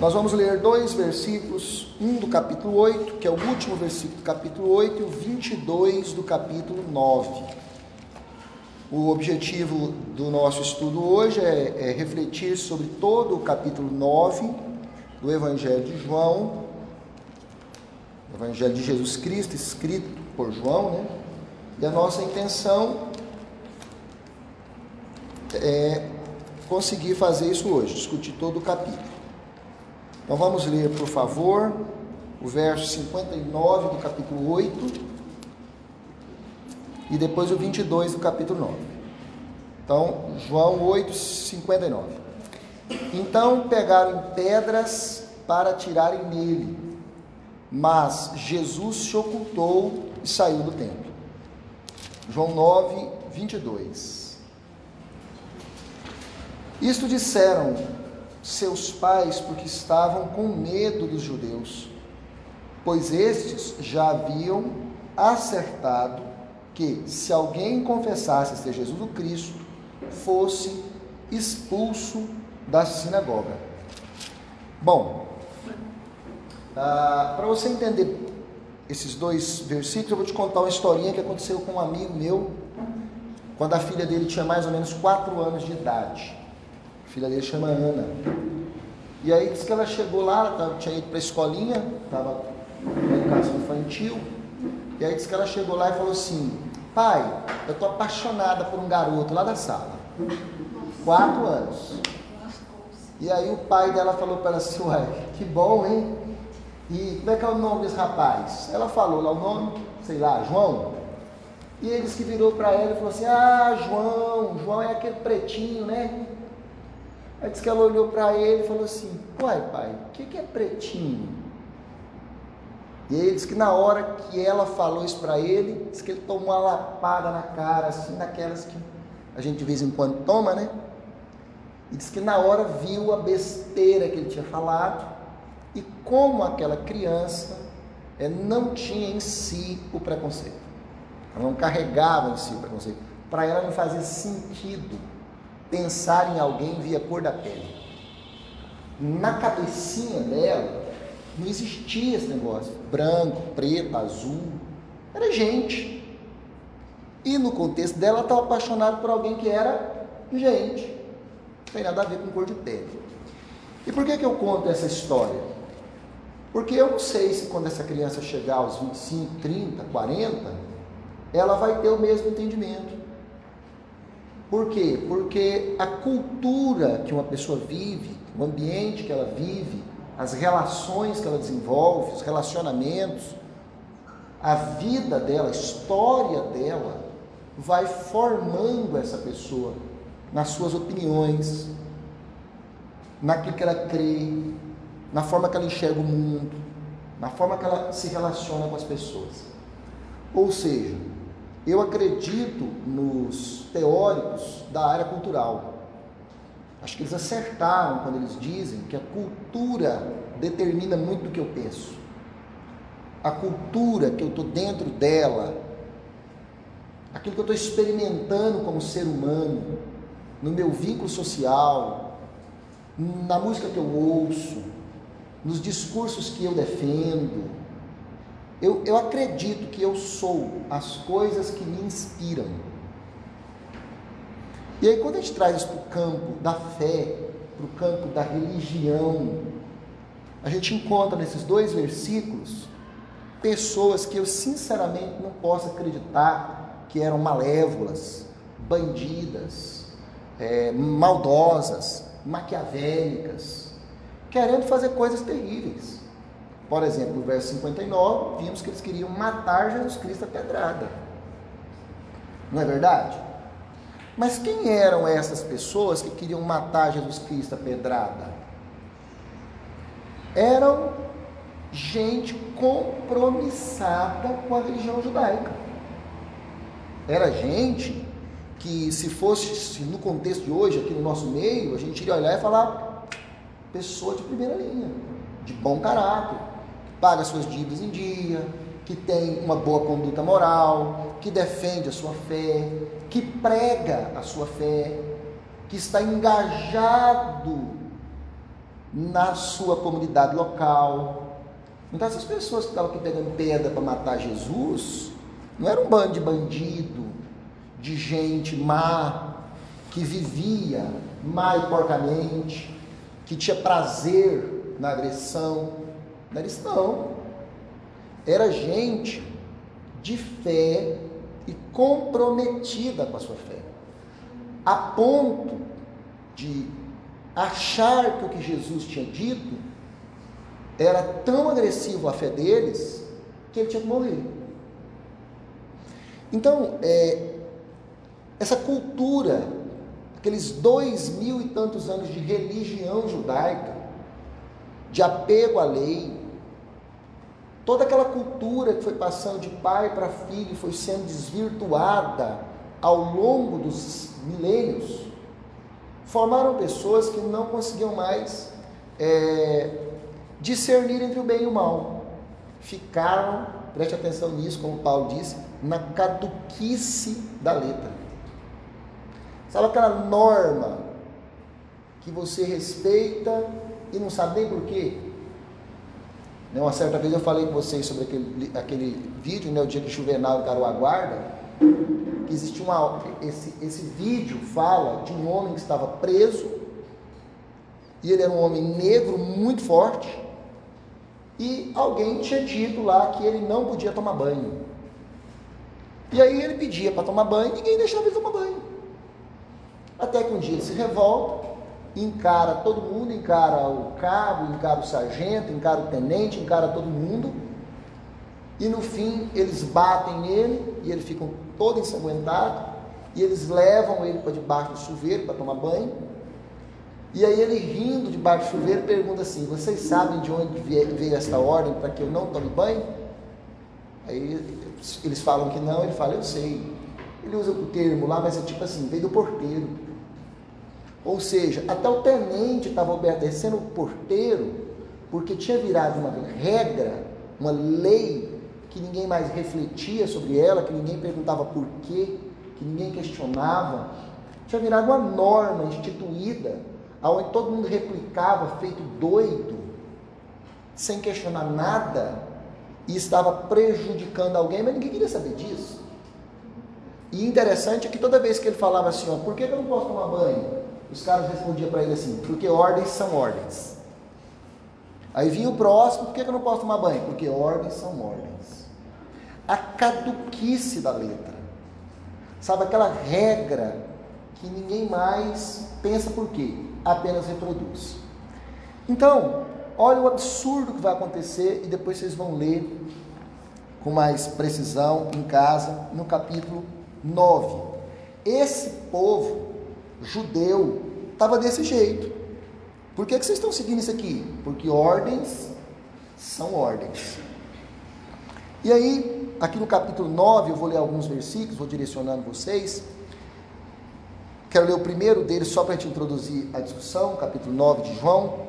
Nós vamos ler dois versículos, um do capítulo 8, que é o último versículo do capítulo 8, e o 22 do capítulo 9. O objetivo do nosso estudo hoje é, é refletir sobre todo o capítulo 9 do Evangelho de João, Evangelho de Jesus Cristo, escrito por João, né? E a nossa intenção é conseguir fazer isso hoje, discutir todo o capítulo. Então vamos ler, por favor, o verso 59 do capítulo 8 e depois o 22 do capítulo 9. Então, João 8, 59. Então pegaram pedras para tirarem nele, mas Jesus se ocultou e saiu do templo. João 9, 22. Isto disseram seus pais porque estavam com medo dos judeus, pois estes já haviam acertado que, se alguém confessasse ser Jesus o Cristo, fosse expulso da sinagoga. Bom, ah, para você entender esses dois versículos, eu vou te contar uma historinha que aconteceu com um amigo meu, quando a filha dele tinha mais ou menos 4 anos de idade. Filha dele chama Ana. E aí disse que ela chegou lá, ela tinha ido para a escolinha, estava na educação infantil. E aí disse que ela chegou lá e falou assim: Pai, eu estou apaixonada por um garoto lá da sala. Quatro anos. E aí o pai dela falou para ela assim: Ué, que bom, hein? E como é que é o nome desse rapaz? Ela falou lá o nome, sei lá, João. E ele disse que virou para ela e falou assim: Ah, João, João é aquele pretinho, né? Aí disse que ela olhou para ele e falou assim: Uai, pai, o que, que é pretinho? E ele disse que na hora que ela falou isso para ele, disse que ele tomou uma lapada na cara, assim, daquelas que a gente de vez em quando toma, né? E disse que na hora viu a besteira que ele tinha falado e como aquela criança é, não tinha em si o preconceito. Ela não carregava em si o preconceito. Para ela não fazia sentido pensar em alguém via cor da pele. Na cabecinha dela não existia esse negócio, branco, preto, azul, era gente. E no contexto dela, ela estava apaixonada por alguém que era gente. Não tem nada a ver com cor de pele. E por que, que eu conto essa história? Porque eu não sei se quando essa criança chegar aos 25, 30, 40, ela vai ter o mesmo entendimento. Por quê? Porque a cultura que uma pessoa vive, o ambiente que ela vive, as relações que ela desenvolve, os relacionamentos, a vida dela, a história dela, vai formando essa pessoa nas suas opiniões, naquilo que ela crê, na forma que ela enxerga o mundo, na forma que ela se relaciona com as pessoas. Ou seja, eu acredito nos teóricos da área cultural. Acho que eles acertaram quando eles dizem que a cultura determina muito do que eu penso. A cultura que eu estou dentro dela, aquilo que eu estou experimentando como ser humano, no meu vínculo social, na música que eu ouço, nos discursos que eu defendo, eu, eu acredito que eu sou as coisas que me inspiram. E aí, quando a gente traz isso para o campo da fé, para o campo da religião, a gente encontra nesses dois versículos pessoas que eu sinceramente não posso acreditar que eram malévolas, bandidas, é, maldosas, maquiavélicas, querendo fazer coisas terríveis. Por exemplo, no verso 59, vimos que eles queriam matar Jesus Cristo a pedrada. Não é verdade? Mas quem eram essas pessoas que queriam matar Jesus Cristo a pedrada? Eram gente compromissada com a religião judaica. Era gente que, se fosse no contexto de hoje, aqui no nosso meio, a gente iria olhar e falar: pessoa de primeira linha, de bom caráter, paga suas dívidas em dia, que tem uma boa conduta moral, que defende a sua fé, que prega a sua fé, que está engajado na sua comunidade local. Então, essas pessoas que estavam aqui pegando pedra para matar Jesus, não era um bando de bandido, de gente má, que vivia mal e porcamente, que tinha prazer na agressão. Não era isso, não. Era gente de fé e comprometida com a sua fé, a ponto de achar que o que Jesus tinha dito era tão agressivo à fé deles que ele tinha que morrer. Então, é, essa cultura, aqueles dois mil e tantos anos de religião judaica, de apego à lei, toda aquela cultura que foi passando de pai para filho, foi sendo desvirtuada ao longo dos milênios, formaram pessoas que não conseguiam mais é, discernir entre o bem e o mal. Ficaram, preste atenção nisso, como Paulo disse, na caduquice da letra. Sabe aquela norma que você respeita e não sabe nem por quê? Né, uma certa vez eu falei com vocês sobre aquele, aquele vídeo, né, o dia que Juvenal encarou a guarda, que existe uma. Esse, esse vídeo fala de um homem que estava preso, e ele era um homem negro muito forte, e alguém tinha dito lá que ele não podia tomar banho. E aí ele pedia para tomar banho, ninguém deixava ele tomar banho. Até que um dia ele se revolta, encara todo mundo, encara o cabo, encara o sargento, encara o tenente, encara todo mundo, e no fim eles batem nele e ele fica todo ensanguentado, e eles levam ele para debaixo do chuveiro para tomar banho. E aí ele rindo debaixo do chuveiro pergunta assim: "Vocês sabem de onde veio esta ordem para que eu não tome banho?" Aí eles falam que não, ele fala: "Eu sei". Ele usa o termo lá, mas é tipo assim, veio do porteiro. Ou seja, até o tenente estava obedecendo o porteiro, porque tinha virado uma regra, uma lei que ninguém mais refletia sobre ela, que ninguém perguntava por quê, que ninguém questionava. Tinha virado uma norma instituída, onde todo mundo replicava, feito doido, sem questionar nada, e estava prejudicando alguém, mas ninguém queria saber disso. E interessante é que toda vez que ele falava assim, ó, por que eu não posso tomar banho? Os caras respondiam para ele assim, porque ordens são ordens. Aí vinha o próximo, por que eu não posso tomar banho? Porque ordens são ordens a caduquice da letra. Sabe aquela regra que ninguém mais pensa por quê? Apenas reproduz. Então, olha o absurdo que vai acontecer e depois vocês vão ler com mais precisão em casa, no capítulo 9. Esse povo judeu estava desse jeito. Por que, que vocês estão seguindo isso aqui? Porque ordens são ordens. E aí, Aqui no capítulo 9, eu vou ler alguns versículos, vou direcionando vocês. Quero ler o primeiro deles só para a gente introduzir a discussão, capítulo 9 de João.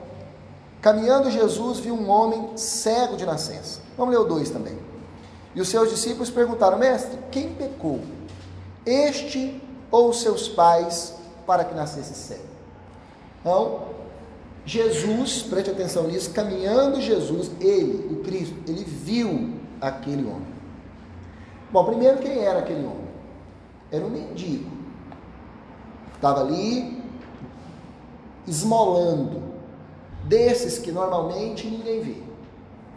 Caminhando Jesus viu um homem cego de nascença. Vamos ler o 2 também. E os seus discípulos perguntaram: Mestre, quem pecou? Este ou seus pais para que nascesse cego? Então, Jesus, preste atenção nisso, caminhando Jesus, ele, o Cristo, ele viu aquele homem. Bom, primeiro quem era aquele homem? Era um mendigo. Estava ali esmolando. Desses que normalmente ninguém vê.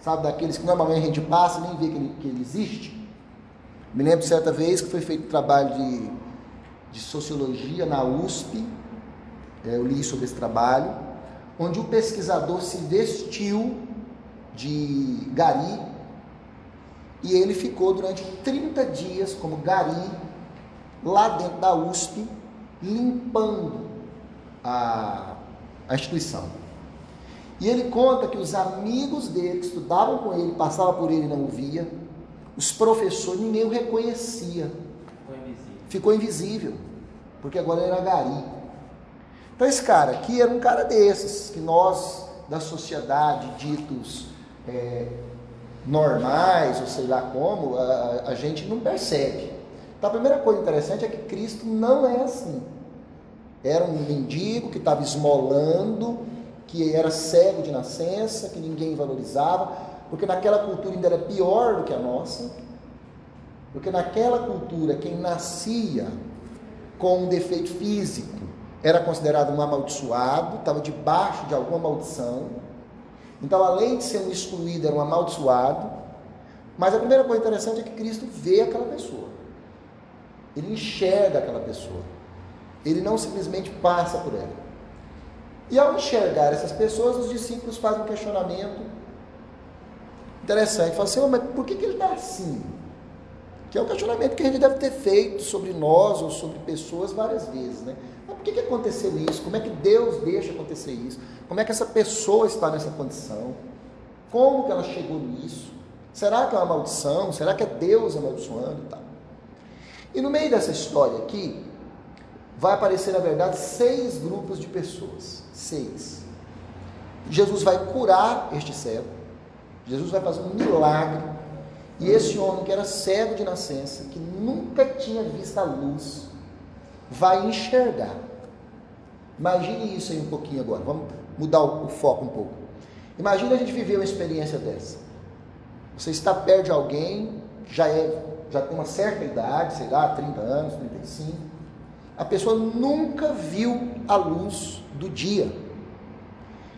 Sabe, daqueles que normalmente a gente passa e nem vê que ele, que ele existe. Me lembro certa vez que foi feito trabalho de, de sociologia na USP. É, eu li sobre esse trabalho. Onde o pesquisador se vestiu de gari e ele ficou durante 30 dias como gari lá dentro da USP, limpando a, a instituição. E ele conta que os amigos dele que estudavam com ele, passavam por ele e não o via, os professores, ninguém o reconhecia. Ficou invisível. Porque agora era gari. Então esse cara aqui era um cara desses, que nós, da sociedade, ditos é, normais, ou sei lá como, a, a gente não percebe. Então a primeira coisa interessante é que Cristo não é assim. Era um mendigo que estava esmolando, que era cego de nascença, que ninguém valorizava, porque naquela cultura ainda era pior do que a nossa, porque naquela cultura quem nascia com um defeito físico era considerado um amaldiçoado, estava debaixo de alguma maldição. Então, além de ser um excluído, era um amaldiçoado. Mas a primeira coisa interessante é que Cristo vê aquela pessoa. Ele enxerga aquela pessoa. Ele não simplesmente passa por ela. E ao enxergar essas pessoas, os discípulos fazem um questionamento interessante. Falam assim, oh, mas por que, que ele está assim? Que é o questionamento que a gente deve ter feito sobre nós ou sobre pessoas várias vezes, né? Mas por que, que aconteceu isso? Como é que Deus deixa acontecer isso? Como é que essa pessoa está nessa condição? Como que ela chegou nisso? Será que é uma maldição? Será que é Deus amaldiçoando e tal? E no meio dessa história aqui, vai aparecer, na verdade, seis grupos de pessoas. Seis. Jesus vai curar este cego. Jesus vai fazer um milagre. E esse homem que era cego de nascença, que nunca tinha visto a luz, vai enxergar. Imagine isso aí um pouquinho agora. Vamos mudar o, foco um pouco. Imagine a gente viver uma experiência dessa. Você está perto de alguém, já é, já tem uma certa idade, sei lá, 30 anos, 35. A pessoa nunca viu a luz do dia.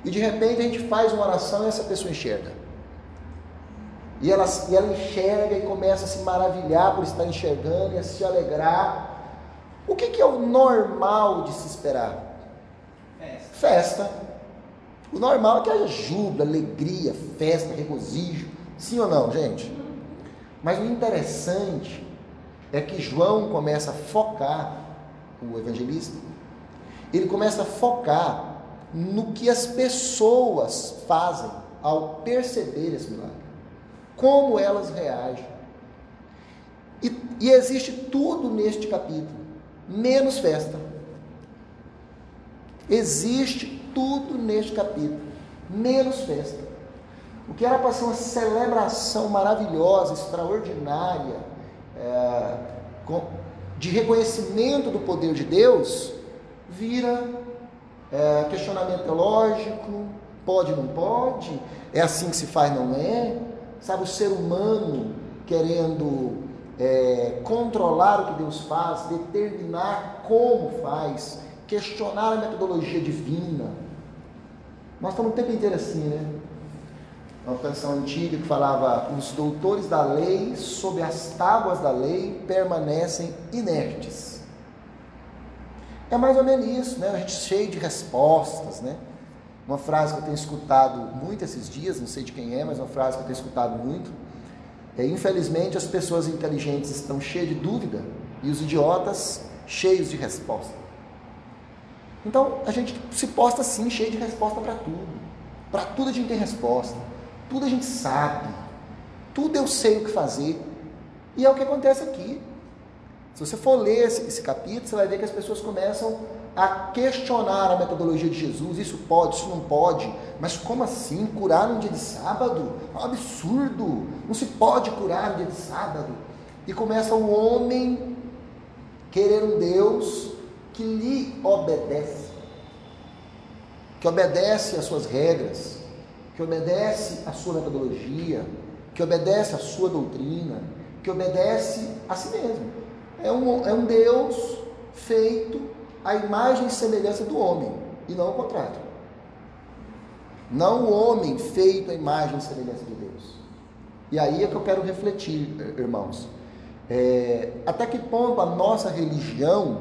E de repente a gente faz uma oração e essa pessoa enxerga. E ela, e ela enxerga e começa a se maravilhar por estar enxergando e a se alegrar. O que, que é o normal de se esperar? Festa. festa. O normal é que haja júbilo, alegria, festa, regozijo. Sim ou não, gente? Mas o interessante é que João começa a focar, o evangelista, ele começa a focar no que as pessoas fazem ao perceber esse milagre como elas reagem. E, e existe tudo neste capítulo, menos festa. Existe tudo neste capítulo, menos festa. O que era para ser uma celebração maravilhosa, extraordinária, é, com, de reconhecimento do poder de Deus, vira é, questionamento teológico, pode, não pode, é assim que se faz, não é, sabe, o ser humano querendo é, controlar o que Deus faz, determinar como faz, questionar a metodologia divina. Nós estamos o tempo inteiro assim, né? Uma canção antiga que falava: os doutores da lei, sob as tábuas da lei, permanecem inertes. É mais ou menos isso, né? A gente cheio de respostas, né? Uma frase que eu tenho escutado muito esses dias, não sei de quem é, mas uma frase que eu tenho escutado muito. É, infelizmente, as pessoas inteligentes estão cheias de dúvida e os idiotas cheios de resposta. Então, a gente se posta assim, cheio de resposta para tudo. Para tudo a gente tem resposta. Tudo a gente sabe. Tudo eu sei o que fazer. E é o que acontece aqui. Se você for ler esse, esse capítulo, você vai ver que as pessoas começam a questionar a metodologia de Jesus, isso pode, isso não pode, mas como assim curar no dia de sábado? É um absurdo, não se pode curar no dia de sábado. E começa o um homem querer um Deus que lhe obedece, que obedece às suas regras, que obedece à sua metodologia, que obedece à sua doutrina, que obedece a si mesmo. É um, é um Deus feito a imagem e semelhança do homem, e não o contrário. Não o homem feito a imagem e semelhança de Deus. E aí é que eu quero refletir, irmãos. É, até que ponto a nossa religião,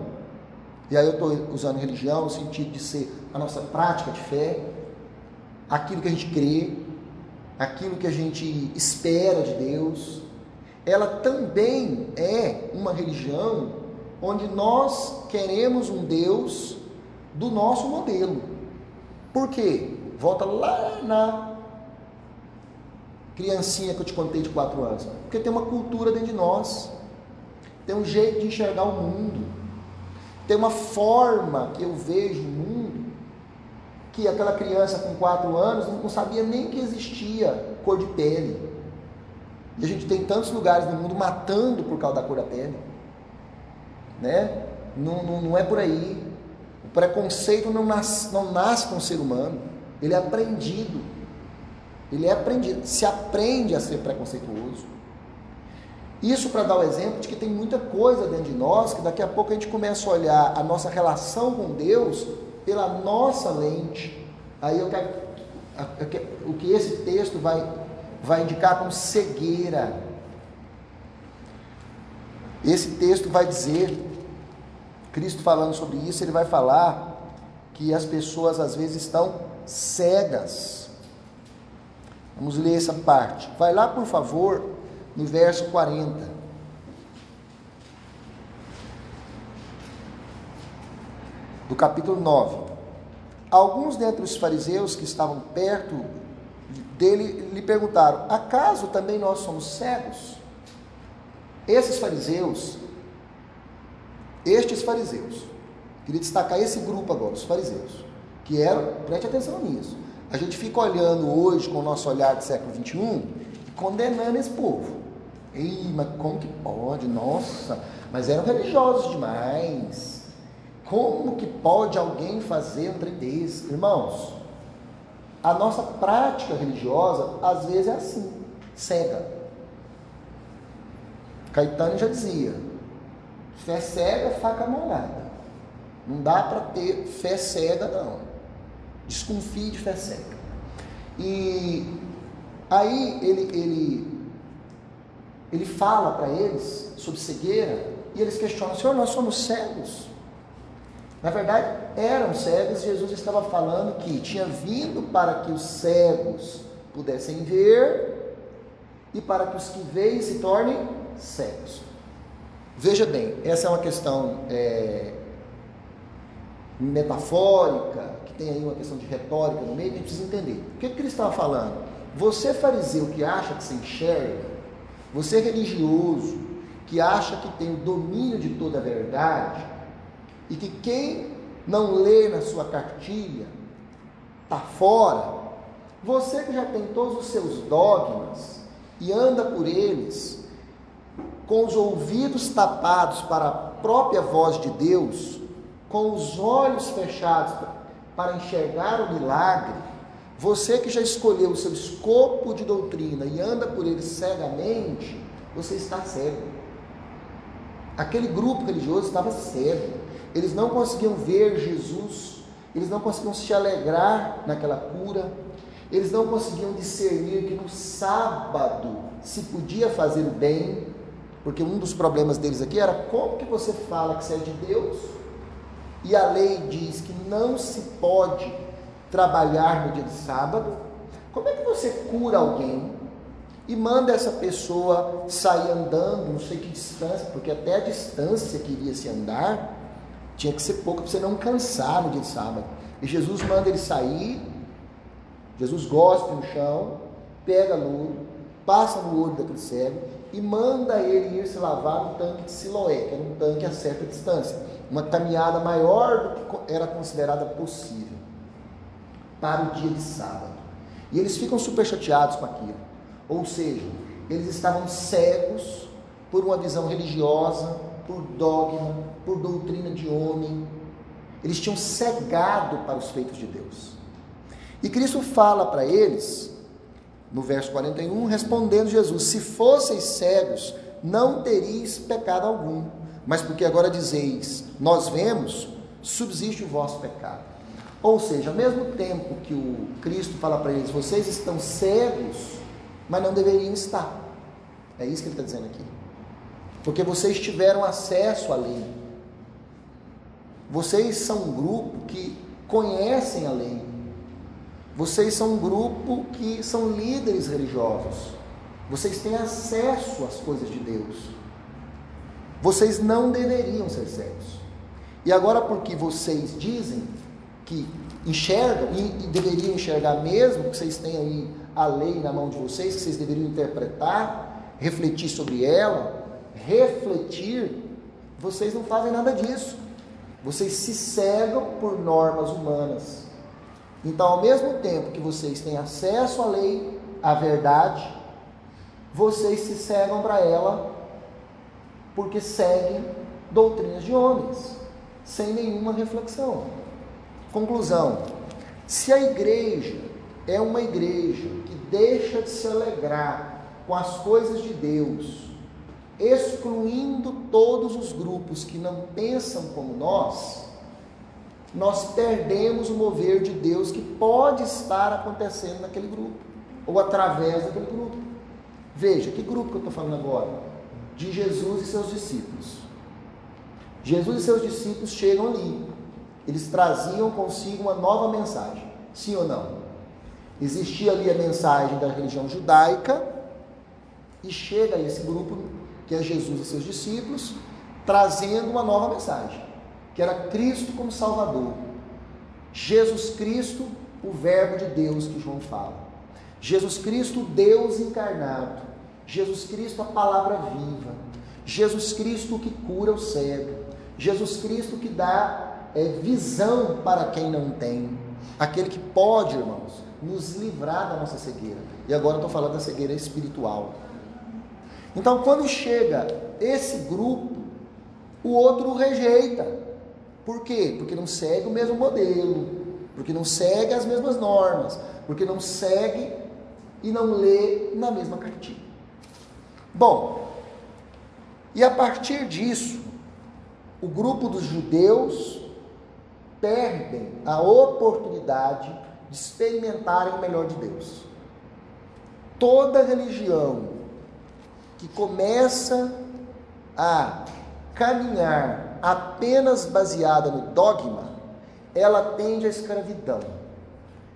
e aí eu estou usando religião no sentido de ser a nossa prática de fé, aquilo que a gente crê, aquilo que a gente espera de Deus, ela também é uma religião onde nós queremos um Deus do nosso modelo. Por quê? Volta lá na criancinha que eu te contei de quatro anos. Porque tem uma cultura dentro de nós, tem um jeito de enxergar o mundo, tem uma forma que eu vejo o mundo, que aquela criança com quatro anos não sabia nem que existia cor de pele. E a gente tem tantos lugares no mundo matando por causa da cor da pele né? Não, não, não é por aí. O preconceito não nasce, não nasce com o ser humano. ele é aprendido. Ele é aprendido, se aprende a ser preconceituoso. Isso para dar o exemplo de que tem muita coisa dentro de nós que daqui a pouco a gente começa a olhar a nossa relação com Deus pela nossa lente. Aí eu quero, eu quero o que esse texto vai, vai indicar como cegueira. Esse texto vai dizer, Cristo falando sobre isso, ele vai falar que as pessoas às vezes estão cegas. Vamos ler essa parte. Vai lá, por favor, no verso 40. Do capítulo 9. Alguns dentre os fariseus que estavam perto dele lhe perguntaram: Acaso também nós somos cegos? Esses fariseus, estes fariseus, queria destacar esse grupo agora, os fariseus, que eram, preste atenção nisso. A gente fica olhando hoje com o nosso olhar do século 21 e condenando esse povo. Ei, mas como que pode? Nossa, mas eram religiosos demais. Como que pode alguém fazer um trem? Irmãos, a nossa prática religiosa às vezes é assim, cega. Caetano já dizia: fé cega, faca molhada. Não dá para ter fé cega, não. Desconfie de fé cega. E aí ele, ele ele fala para eles sobre cegueira e eles questionam: Senhor, nós somos cegos. Na verdade, eram cegos Jesus estava falando que tinha vindo para que os cegos pudessem ver e para que os que veem se tornem cegos. Veja bem, essa é uma questão é, metafórica, que tem aí uma questão de retórica no meio, que a gente precisa entender. O que, que ele estava falando? Você, fariseu, que acha que se enxerga, você religioso que acha que tem o domínio de toda a verdade e que quem não lê na sua cartilha está fora, você que já tem todos os seus dogmas e anda por eles com os ouvidos tapados para a própria voz de Deus, com os olhos fechados para enxergar o milagre, você que já escolheu o seu escopo de doutrina e anda por ele cegamente, você está cego. Aquele grupo religioso estava cego. Eles não conseguiam ver Jesus, eles não conseguiam se alegrar naquela cura, eles não conseguiam discernir que no sábado se podia fazer o bem, porque um dos problemas deles aqui era como que você fala que você é de Deus e a lei diz que não se pode trabalhar no dia de sábado, como é que você cura alguém e manda essa pessoa sair andando, não sei que distância, porque até a distância que iria se andar tinha que ser pouca para você não cansar no dia de sábado. E Jesus manda ele sair, Jesus gospe no chão, pega louro, passa no olho daquele cego e manda ele ir se lavar no tanque de Siloé, que era um tanque a certa distância, uma caminhada maior do que era considerada possível para o dia de sábado. E eles ficam super chateados com aquilo. Ou seja, eles estavam cegos por uma visão religiosa, por dogma, por doutrina de homem. Eles tinham cegado para os feitos de Deus. E Cristo fala para eles, no verso 41, respondendo Jesus: Se fosseis cegos, não teríeis pecado algum. Mas porque agora dizeis, nós vemos, subsiste o vosso pecado. Ou seja, ao mesmo tempo que o Cristo fala para eles, vocês estão cegos, mas não deveriam estar. É isso que ele está dizendo aqui. Porque vocês tiveram acesso à lei. Vocês são um grupo que conhecem a lei. Vocês são um grupo que são líderes religiosos. Vocês têm acesso às coisas de Deus. Vocês não deveriam ser cegos. E agora, porque vocês dizem, que enxergam e, e deveriam enxergar mesmo, que vocês têm aí a lei na mão de vocês, que vocês deveriam interpretar, refletir sobre ela, refletir, vocês não fazem nada disso. Vocês se cegam por normas humanas. Então, ao mesmo tempo que vocês têm acesso à lei, à verdade, vocês se cegam para ela porque seguem doutrinas de homens, sem nenhuma reflexão. Conclusão: Se a igreja é uma igreja que deixa de se alegrar com as coisas de Deus, excluindo todos os grupos que não pensam como nós, nós perdemos o mover de Deus que pode estar acontecendo naquele grupo, ou através daquele grupo. Veja, que grupo que eu estou falando agora? De Jesus e seus discípulos. Jesus e seus discípulos chegam ali, eles traziam consigo uma nova mensagem, sim ou não? Existia ali a mensagem da religião judaica, e chega esse grupo, que é Jesus e seus discípulos, trazendo uma nova mensagem, que era Cristo como Salvador. Jesus Cristo, o Verbo de Deus que João fala. Jesus Cristo, Deus encarnado. Jesus Cristo, a palavra viva. Jesus Cristo que cura o cego. Jesus Cristo que dá é, visão para quem não tem. Aquele que pode, irmãos, nos livrar da nossa cegueira. E agora estou falando da cegueira espiritual. Então, quando chega esse grupo, o outro rejeita. Por quê? Porque não segue o mesmo modelo, porque não segue as mesmas normas, porque não segue e não lê na mesma cartilha. Bom, e a partir disso, o grupo dos judeus perdem a oportunidade de experimentarem o melhor de Deus. Toda religião que começa a caminhar apenas baseada no dogma, ela tende à escravidão.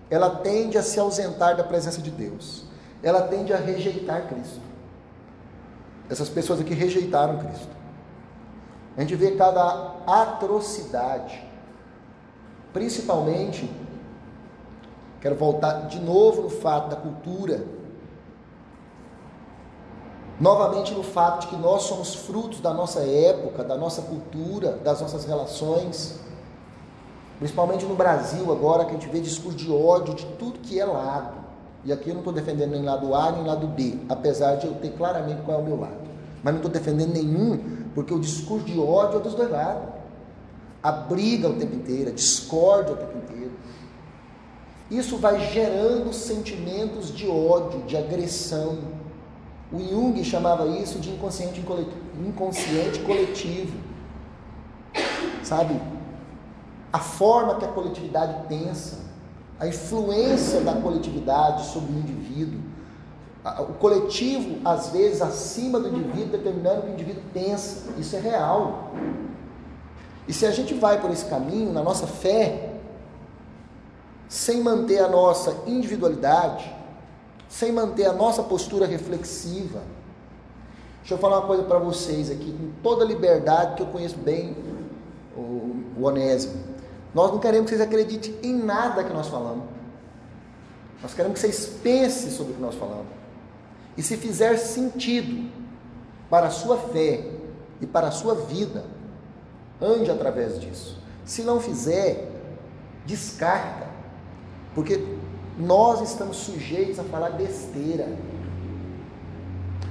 Ela tende a se ausentar da presença de Deus. Ela tende a rejeitar Cristo. Essas pessoas aqui rejeitaram Cristo. A gente vê cada atrocidade Principalmente, quero voltar de novo no fato da cultura, novamente no fato de que nós somos frutos da nossa época, da nossa cultura, das nossas relações, principalmente no Brasil agora, que a gente vê discurso de ódio de tudo que é lado. E aqui eu não estou defendendo nem lado A nem lado B, apesar de eu ter claramente qual é o meu lado. Mas não estou defendendo nenhum, porque o discurso de ódio é dos dois lados a briga o tempo inteiro, a discórdia o tempo inteiro. Isso vai gerando sentimentos de ódio, de agressão. O Jung chamava isso de inconsciente, inconsciente coletivo. Sabe? A forma que a coletividade pensa, a influência da coletividade sobre o indivíduo. O coletivo, às vezes, acima do indivíduo, determinando o que o indivíduo pensa. Isso é real. E se a gente vai por esse caminho, na nossa fé, sem manter a nossa individualidade, sem manter a nossa postura reflexiva, deixa eu falar uma coisa para vocês aqui, com toda liberdade, que eu conheço bem o, o Onésimo. Nós não queremos que vocês acreditem em nada que nós falamos. Nós queremos que vocês pensem sobre o que nós falamos. E se fizer sentido para a sua fé e para a sua vida, Ande através disso. Se não fizer, descarta. Porque nós estamos sujeitos a falar besteira.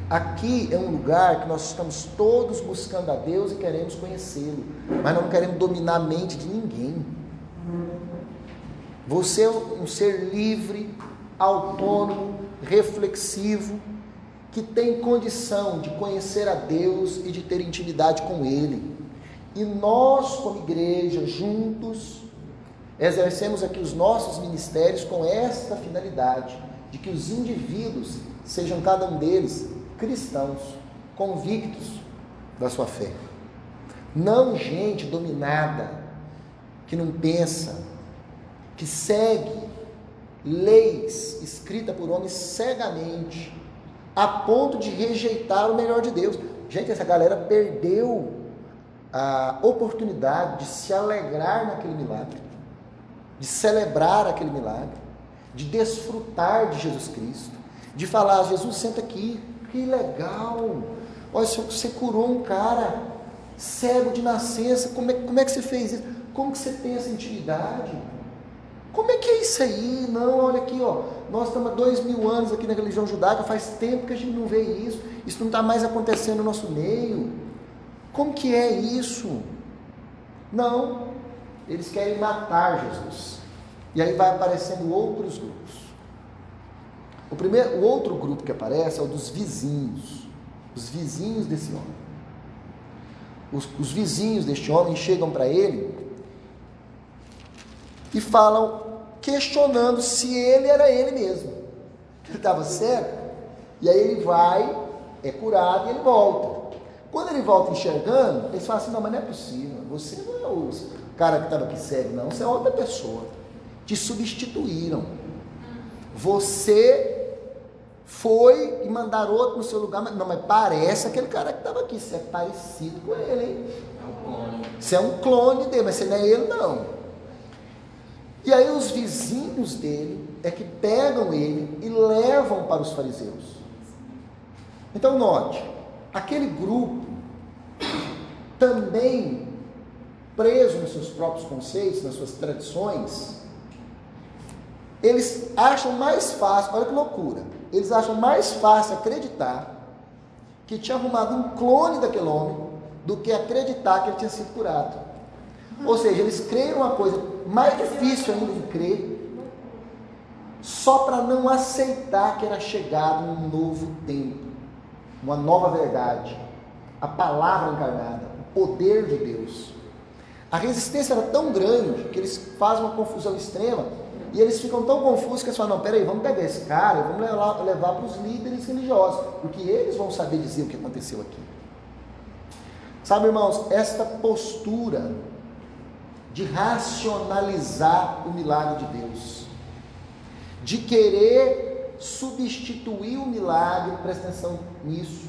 Aqui é um lugar que nós estamos todos buscando a Deus e queremos conhecê-lo, mas não queremos dominar a mente de ninguém. Você é um ser livre, autônomo, reflexivo, que tem condição de conhecer a Deus e de ter intimidade com Ele. E nós, como igreja, juntos, exercemos aqui os nossos ministérios com esta finalidade, de que os indivíduos sejam cada um deles cristãos, convictos da sua fé. Não gente dominada, que não pensa, que segue leis escritas por homens cegamente, a ponto de rejeitar o melhor de Deus. Gente, essa galera perdeu a oportunidade de se alegrar naquele milagre, de celebrar aquele milagre, de desfrutar de Jesus Cristo, de falar: Jesus, senta aqui, que legal! Olha, você curou um cara cego de nascença, como é, como é que você fez isso? Como que você tem essa intimidade? Como é que é isso aí? Não, olha aqui, ó. Nós estamos há dois mil anos aqui na religião judaica, faz tempo que a gente não vê isso. Isso não está mais acontecendo no nosso meio. Como que é isso? Não, eles querem matar Jesus. E aí vai aparecendo outros grupos. O, primeiro, o outro grupo que aparece é o dos vizinhos. Os vizinhos desse homem. Os, os vizinhos deste homem chegam para ele e falam, questionando se ele era ele mesmo. Ele estava certo. E aí ele vai, é curado e ele volta. Quando ele volta enxergando, eles falam assim: não, mas não é possível. Você não é o cara que estava aqui cego, não. Você é outra pessoa. Te substituíram. Você foi e mandaram outro no seu lugar, mas não, mas parece aquele cara que estava aqui, você é parecido com ele, hein? É um clone. Você é um clone dele, mas você não é ele, não. E aí os vizinhos dele é que pegam ele e levam para os fariseus. Então note, aquele grupo também preso nos seus próprios conceitos, nas suas tradições, eles acham mais fácil, olha que loucura, eles acham mais fácil acreditar que tinha arrumado um clone daquele homem do que acreditar que ele tinha sido curado. Ou seja, eles creem uma coisa mais difícil ainda de crer, só para não aceitar que era chegado um novo tempo, uma nova verdade, a palavra encarnada, o poder de Deus. A resistência era tão grande que eles fazem uma confusão extrema e eles ficam tão confusos que eles falam: não, peraí, vamos pegar esse cara e vamos levar, levar para os líderes religiosos, porque eles vão saber dizer o que aconteceu aqui. Sabe, irmãos, esta postura de racionalizar o milagre de Deus, de querer substituir o milagre, presta atenção nisso,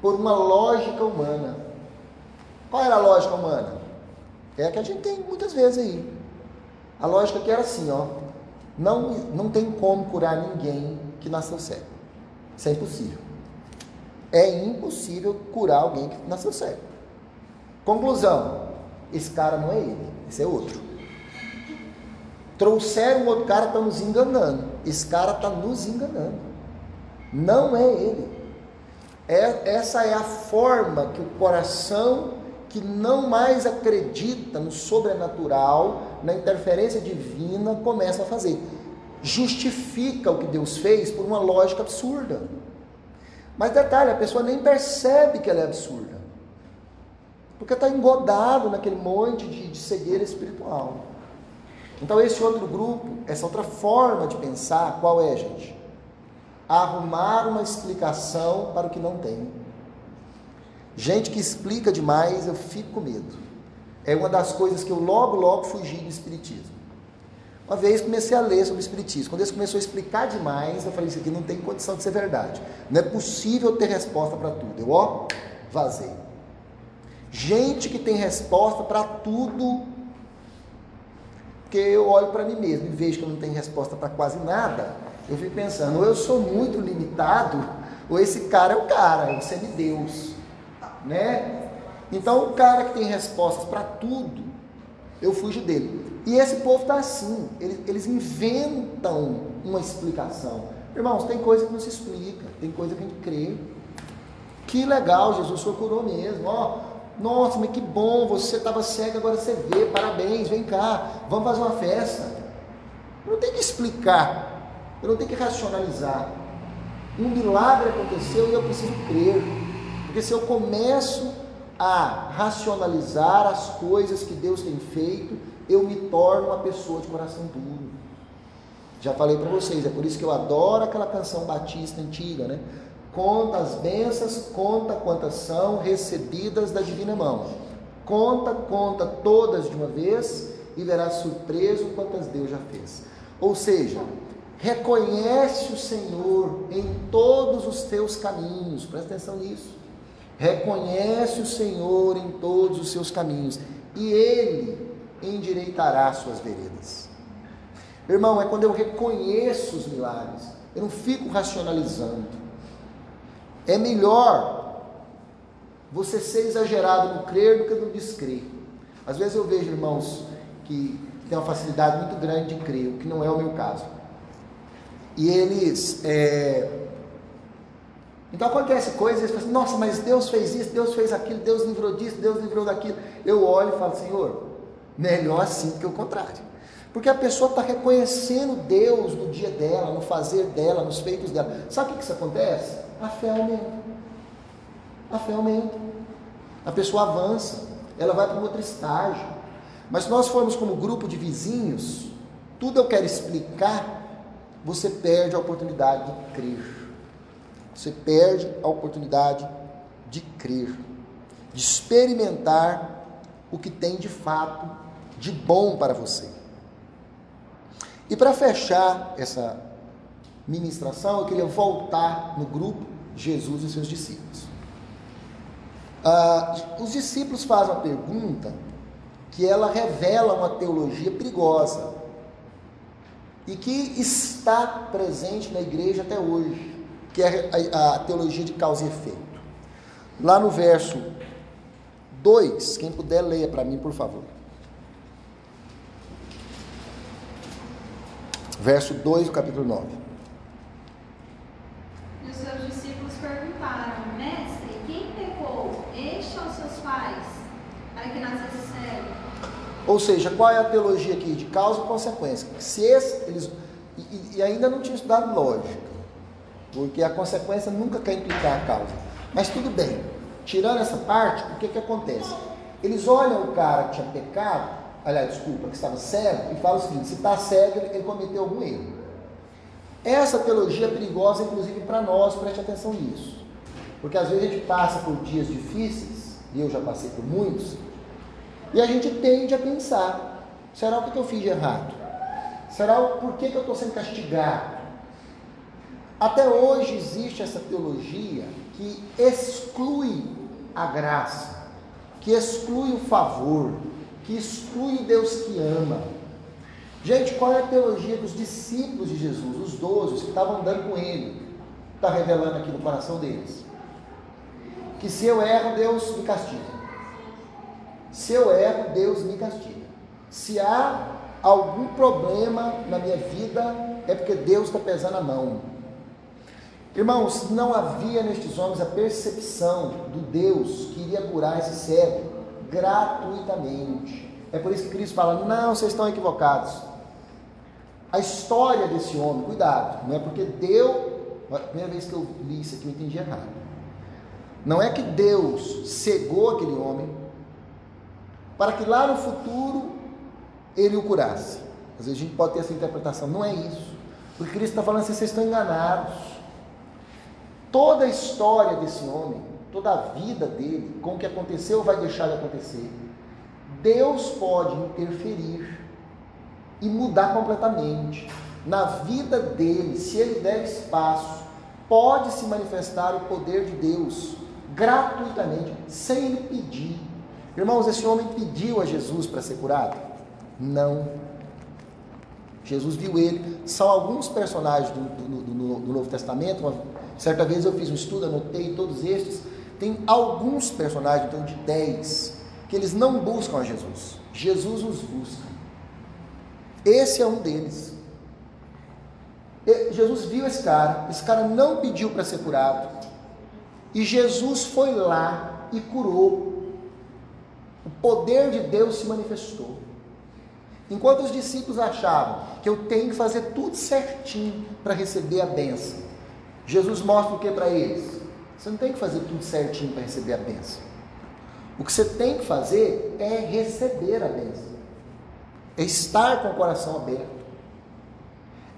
por uma lógica humana. Qual era a lógica humana? É a que a gente tem muitas vezes aí. A lógica que era assim, ó, não, não tem como curar ninguém que nasceu cego. Isso é impossível. É impossível curar alguém que nasceu cego. Conclusão: esse cara não é ele. Esse é outro. Trouxeram outro cara, está nos enganando. Esse cara está nos enganando. Não é ele. É, essa é a forma que o coração que não mais acredita no sobrenatural, na interferência divina, começa a fazer. Justifica o que Deus fez por uma lógica absurda. Mas detalhe, a pessoa nem percebe que ela é absurda. Porque está engodado naquele monte de, de cegueira espiritual. Então, esse outro grupo, essa outra forma de pensar, qual é, gente? Arrumar uma explicação para o que não tem. Gente que explica demais, eu fico com medo. É uma das coisas que eu logo, logo fugi do Espiritismo. Uma vez comecei a ler sobre o Espiritismo. Quando eles começou a explicar demais, eu falei: Isso aqui não tem condição de ser verdade. Não é possível ter resposta para tudo. Eu, ó, vazei. Gente que tem resposta para tudo. Porque eu olho para mim mesmo e vejo que eu não tenho resposta para quase nada. Eu fico pensando, ou eu sou muito limitado, ou esse cara é o cara, é o semideus. Né? Então, o cara que tem respostas para tudo, eu fujo dele. E esse povo está assim, eles, eles inventam uma explicação. Irmãos, tem coisa que não se explica, tem coisa que a gente crê. Que legal, Jesus só curou mesmo. Ó, nossa, mas que bom, você estava cego, agora você vê, parabéns, vem cá, vamos fazer uma festa. Eu não tem que explicar, eu não tenho que racionalizar. Um milagre aconteceu e eu preciso crer. Porque se eu começo a racionalizar as coisas que Deus tem feito, eu me torno uma pessoa de coração duro. Já falei para vocês, é por isso que eu adoro aquela canção batista antiga, né? Conta as bênçãos, conta quantas são recebidas da divina mão. Conta, conta todas de uma vez e verás surpreso quantas Deus já fez. Ou seja, reconhece o Senhor em todos os teus caminhos, presta atenção nisso. Reconhece o Senhor em todos os seus caminhos e Ele endireitará suas veredas. Irmão, é quando eu reconheço os milagres, eu não fico racionalizando. É melhor você ser exagerado no crer do que no descrer. Às vezes eu vejo irmãos que têm uma facilidade muito grande de crer, o que não é o meu caso. E eles. É... Então acontece coisas, eles falam assim, nossa, mas Deus fez isso, Deus fez aquilo, Deus livrou disso, Deus livrou daquilo. Eu olho e falo, Senhor, melhor assim que o contrário. Porque a pessoa está reconhecendo Deus no dia dela, no fazer dela, nos feitos dela. Sabe o que isso acontece? A fé aumenta. A fé aumenta. A pessoa avança. Ela vai para um outro estágio. Mas se nós formos como grupo de vizinhos, tudo eu quero explicar, você perde a oportunidade de crer. Você perde a oportunidade de crer, de experimentar o que tem de fato de bom para você. E para fechar essa ministração, eu queria voltar no grupo Jesus e seus discípulos. Ah, os discípulos fazem uma pergunta que ela revela uma teologia perigosa e que está presente na igreja até hoje, que é a, a teologia de causa e efeito. Lá no verso 2, quem puder leia para mim, por favor. verso 2 do capítulo 9. E os seus discípulos perguntaram, mestre, quem pecou, este ou seus pais, para que nascesse cego? Ou seja, qual é a teologia aqui de causa e consequência? Se esse, eles e, e ainda não tinha estudado lógica, porque a consequência nunca quer implicar a causa. Mas tudo bem. Tirando essa parte, o que que acontece? Eles olham o cara que tinha pecado aliás, desculpa, que estava cego, e fala o seguinte: se está cego, ele cometeu algum erro. Essa teologia é perigosa, inclusive para nós, preste atenção nisso. Porque às vezes a gente passa por dias difíceis, e eu já passei por muitos, e a gente tende a pensar: será o que eu fiz de errado? Será o porquê que eu estou sendo castigado? Até hoje existe essa teologia que exclui a graça, que exclui o favor, que exclui o Deus que ama. Gente, qual é a teologia dos discípulos de Jesus, os doze, que estavam andando com ele? Está revelando aqui no coração deles. Que se eu erro, Deus me castiga. Se eu erro, Deus me castiga. Se há algum problema na minha vida, é porque Deus está pesando a mão. Irmãos, não havia nestes homens a percepção do Deus que iria curar esse cego gratuitamente. É por isso que Cristo fala: não, vocês estão equivocados. A história desse homem, cuidado, não é porque deu. A primeira vez que eu li isso aqui, eu entendi errado. Não é que Deus cegou aquele homem para que lá no futuro ele o curasse. Às vezes a gente pode ter essa interpretação. Não é isso. Porque Cristo está falando assim: vocês estão enganados. Toda a história desse homem toda a vida dele, com o que aconteceu vai deixar de acontecer. Deus pode interferir e mudar completamente. Na vida dele, se ele der espaço, pode se manifestar o poder de Deus gratuitamente, sem ele pedir. Irmãos, esse homem pediu a Jesus para ser curado? Não. Jesus viu ele. São alguns personagens do, do, do, do Novo Testamento. Uma, certa vez eu fiz um estudo, anotei todos estes tem alguns personagens, então de 10, que eles não buscam a Jesus. Jesus os busca. Esse é um deles. Jesus viu esse cara, esse cara não pediu para ser curado, e Jesus foi lá e curou. O poder de Deus se manifestou. Enquanto os discípulos achavam que eu tenho que fazer tudo certinho para receber a benção, Jesus mostra o que para eles? Você não tem que fazer tudo certinho para receber a bênção. O que você tem que fazer é receber a bênção. É estar com o coração aberto.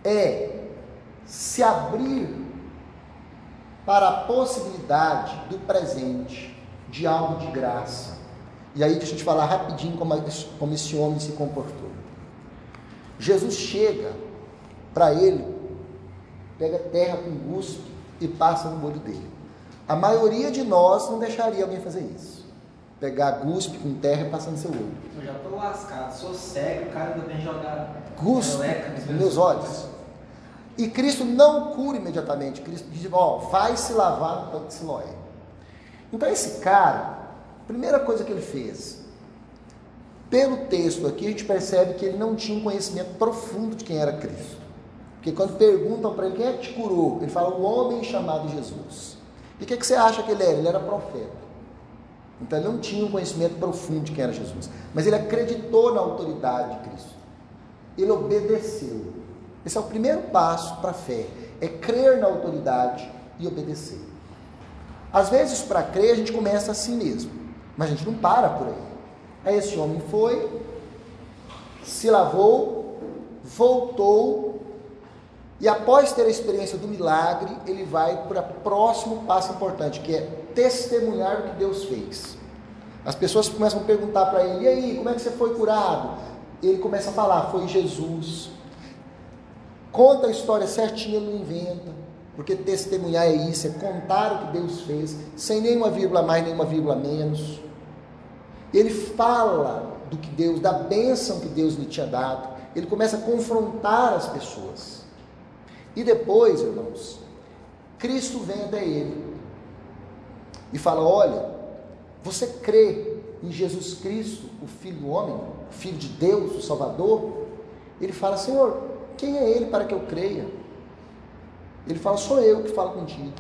É se abrir para a possibilidade do presente, de algo de graça. E aí deixa eu te falar rapidinho como, como esse homem se comportou. Jesus chega para ele, pega terra com guspe e passa no olho dele. A maioria de nós não deixaria alguém fazer isso. Pegar guspe com terra e passar no seu olho. Eu já estou lascado, sou cego, o cara ainda vem jogar guspe nos meus olhos. E Cristo não cura imediatamente. Cristo diz: Ó, vai se lavar no tanque de Siloé. Então, esse cara, primeira coisa que ele fez, pelo texto aqui, a gente percebe que ele não tinha um conhecimento profundo de quem era Cristo. Porque quando perguntam para ele quem é que te curou, ele fala: o homem chamado Jesus. E o que, que você acha que ele era? Ele era profeta. Então ele não tinha um conhecimento profundo de quem era Jesus. Mas ele acreditou na autoridade de Cristo. ele obedeceu. Esse é o primeiro passo para a fé, é crer na autoridade e obedecer. Às vezes, para crer, a gente começa assim mesmo, mas a gente não para por aí. Aí esse homem foi, se lavou, voltou, e após ter a experiência do milagre, ele vai para o próximo passo importante, que é testemunhar o que Deus fez. As pessoas começam a perguntar para ele: e aí, como é que você foi curado? Ele começa a falar: foi Jesus. Conta a história certinha, não inventa. Porque testemunhar é isso, é contar o que Deus fez, sem nenhuma vírgula mais, nenhuma vírgula menos. Ele fala do que Deus, da bênção que Deus lhe tinha dado. Ele começa a confrontar as pessoas. E depois, irmãos, Cristo vem até ele e fala: Olha, você crê em Jesus Cristo, o Filho do homem, o Filho de Deus, o Salvador? Ele fala: Senhor, quem é ele para que eu creia? Ele fala: Sou eu que falo contigo.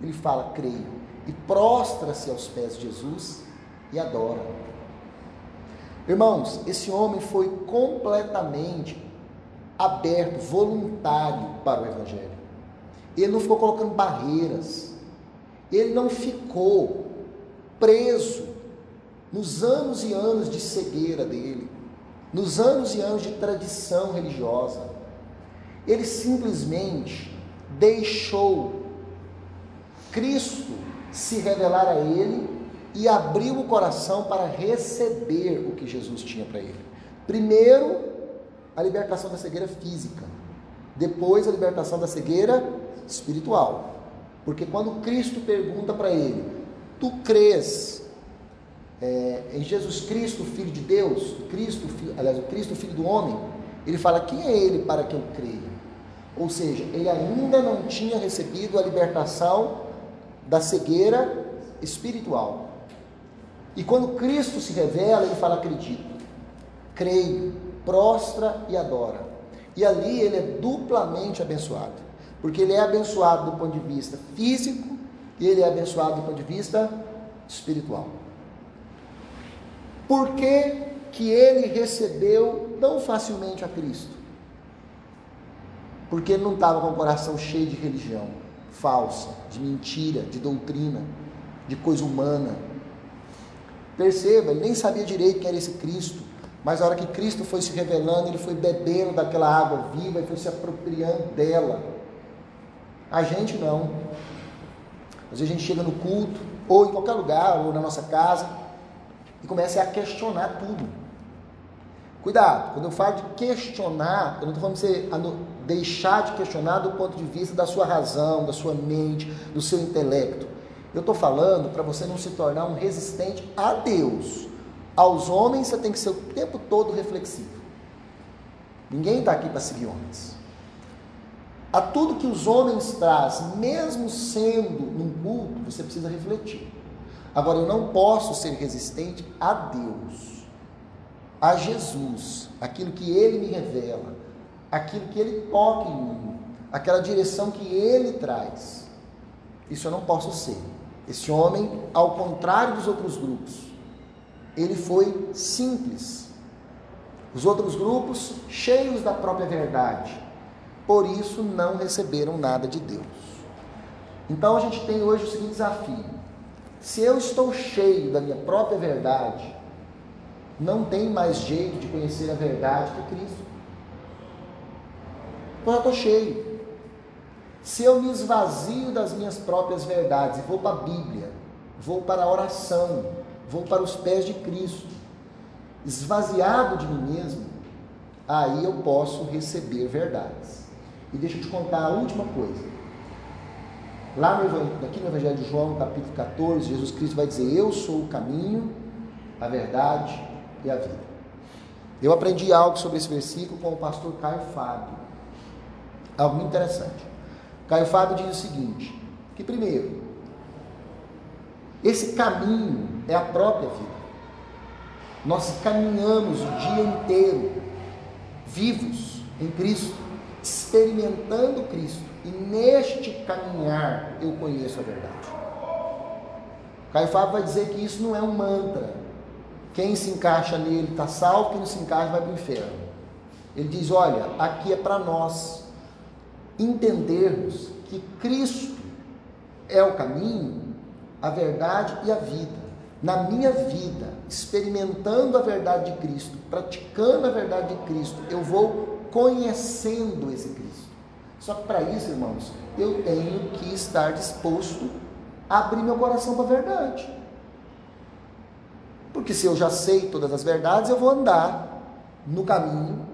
Ele fala: Creio. E prostra-se aos pés de Jesus e adora. Irmãos, esse homem foi completamente aberto, voluntário para o Evangelho. Ele não ficou colocando barreiras. Ele não ficou preso nos anos e anos de cegueira dele, nos anos e anos de tradição religiosa. Ele simplesmente deixou Cristo se revelar a ele e abriu o coração para receber o que Jesus tinha para ele. Primeiro, a libertação da cegueira física, depois, a libertação da cegueira espiritual. Porque quando Cristo pergunta para ele: Tu crês é, em Jesus Cristo, Filho de Deus, Cristo, aliás, o Cristo, Filho do Homem? Ele fala: Quem é ele para que eu creia? Ou seja, ele ainda não tinha recebido a libertação da cegueira espiritual. E quando Cristo se revela, ele fala: acredito, creio, prostra e adora. E ali ele é duplamente abençoado, porque ele é abençoado do ponto de vista físico e ele é abençoado do ponto de vista espiritual. Por que, que ele recebeu tão facilmente a Cristo? porque ele não estava com o coração cheio de religião falsa, de mentira, de doutrina, de coisa humana. Perceba, ele nem sabia direito quem era esse Cristo, mas a hora que Cristo foi se revelando, ele foi bebendo daquela água viva e foi se apropriando dela. A gente não. Às vezes a gente chega no culto, ou em qualquer lugar, ou na nossa casa, e começa a questionar tudo. Cuidado, quando eu falo de questionar, eu não estou falando de você deixar de questionar do ponto de vista da sua razão, da sua mente, do seu intelecto. Eu estou falando para você não se tornar um resistente a Deus. Aos homens você tem que ser o tempo todo reflexivo. Ninguém está aqui para seguir homens. A tudo que os homens trazem, mesmo sendo num culto, você precisa refletir. Agora, eu não posso ser resistente a Deus a Jesus, aquilo que ele me revela, aquilo que ele toca em mim, aquela direção que ele traz. Isso eu não posso ser. Esse homem, ao contrário dos outros grupos, ele foi simples. Os outros grupos, cheios da própria verdade, por isso não receberam nada de Deus. Então a gente tem hoje o seguinte desafio: se eu estou cheio da minha própria verdade, não tem mais jeito de conhecer a verdade que Cristo. Então eu estou cheio. Se eu me esvazio das minhas próprias verdades e vou para a Bíblia, vou para a oração, vou para os pés de Cristo, esvaziado de mim mesmo, aí eu posso receber verdades. E deixa eu te contar a última coisa. Lá no, aqui no Evangelho de João, capítulo 14, Jesus Cristo vai dizer: Eu sou o caminho, a verdade e a vida. Eu aprendi algo sobre esse versículo com o pastor Caio Fábio. Algo muito interessante. Caio Fábio diz o seguinte: que primeiro, esse caminho é a própria vida. Nós caminhamos o dia inteiro, vivos em Cristo, experimentando Cristo. E neste caminhar eu conheço a verdade. Caio Fábio vai dizer que isso não é um mantra, quem se encaixa nele está salvo, quem não se encaixa vai para o inferno. Ele diz: olha, aqui é para nós entendermos que Cristo é o caminho, a verdade e a vida. Na minha vida, experimentando a verdade de Cristo, praticando a verdade de Cristo, eu vou conhecendo esse Cristo. Só que para isso, irmãos, eu tenho que estar disposto a abrir meu coração para a verdade. Porque se eu já sei todas as verdades, eu vou andar no caminho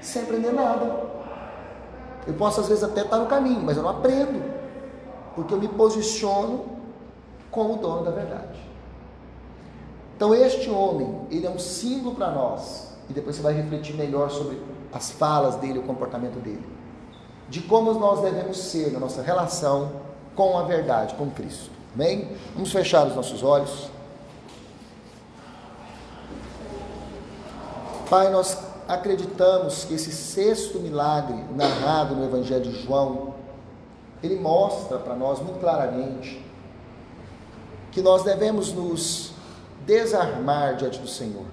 sem aprender nada. Eu posso às vezes até estar no caminho, mas eu não aprendo. Porque eu me posiciono como o dono da verdade. Então este homem, ele é um símbolo para nós. E depois você vai refletir melhor sobre as falas dele, o comportamento dele. De como nós devemos ser na nossa relação com a verdade, com Cristo. Amém? Vamos fechar os nossos olhos. Pai, nós acreditamos que esse sexto milagre narrado no Evangelho de João, ele mostra para nós muito claramente que nós devemos nos desarmar diante do Senhor.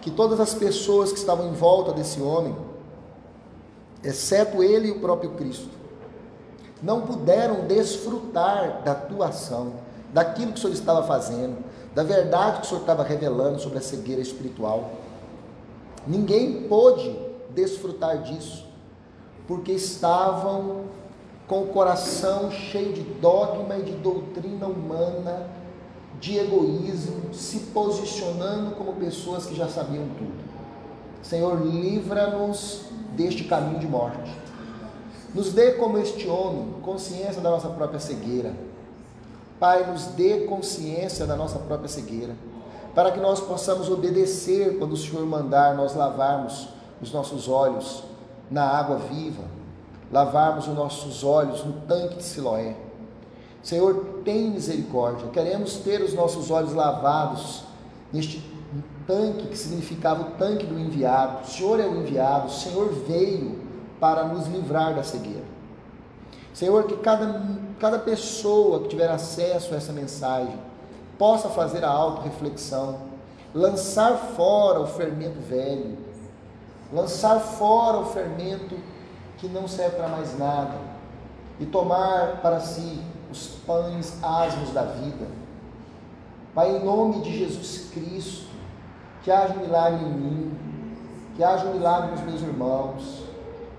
Que todas as pessoas que estavam em volta desse homem, exceto ele e o próprio Cristo, não puderam desfrutar da tua ação, daquilo que o Senhor estava fazendo, da verdade que o Senhor estava revelando sobre a cegueira espiritual. Ninguém pôde desfrutar disso, porque estavam com o coração cheio de dogma e de doutrina humana, de egoísmo, se posicionando como pessoas que já sabiam tudo. Senhor, livra-nos deste caminho de morte. Nos dê como este homem consciência da nossa própria cegueira. Pai, nos dê consciência da nossa própria cegueira para que nós possamos obedecer quando o Senhor mandar nós lavarmos os nossos olhos na água viva, lavarmos os nossos olhos no tanque de Siloé. Senhor, tem misericórdia. Queremos ter os nossos olhos lavados neste tanque que significava o tanque do enviado. O Senhor é o enviado, o Senhor veio para nos livrar da cegueira. Senhor, que cada, cada pessoa que tiver acesso a essa mensagem possa fazer a auto-reflexão, lançar fora o fermento velho, lançar fora o fermento que não serve para mais nada e tomar para si os pães asmos da vida. Pai, em nome de Jesus Cristo, que haja um milagre em mim, que haja um milagre nos meus irmãos,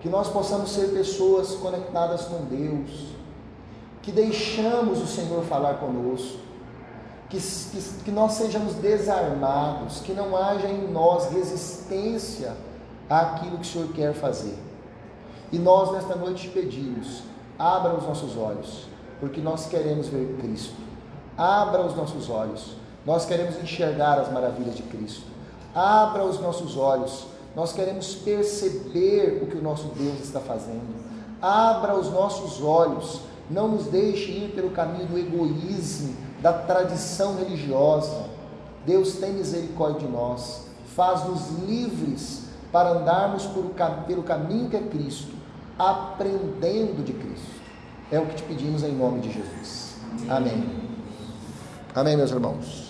que nós possamos ser pessoas conectadas com Deus, que deixamos o Senhor falar conosco, que, que, que nós sejamos desarmados, que não haja em nós resistência àquilo que o Senhor quer fazer. E nós nesta noite te pedimos, abra os nossos olhos, porque nós queremos ver Cristo. Abra os nossos olhos, nós queremos enxergar as maravilhas de Cristo. Abra os nossos olhos, nós queremos perceber o que o nosso Deus está fazendo. Abra os nossos olhos, não nos deixe ir pelo caminho do egoísmo, da tradição religiosa. Deus tem misericórdia de nós, faz-nos livres para andarmos pelo caminho que é Cristo, aprendendo de Cristo. É o que te pedimos em nome de Jesus. Amém. Amém, meus irmãos.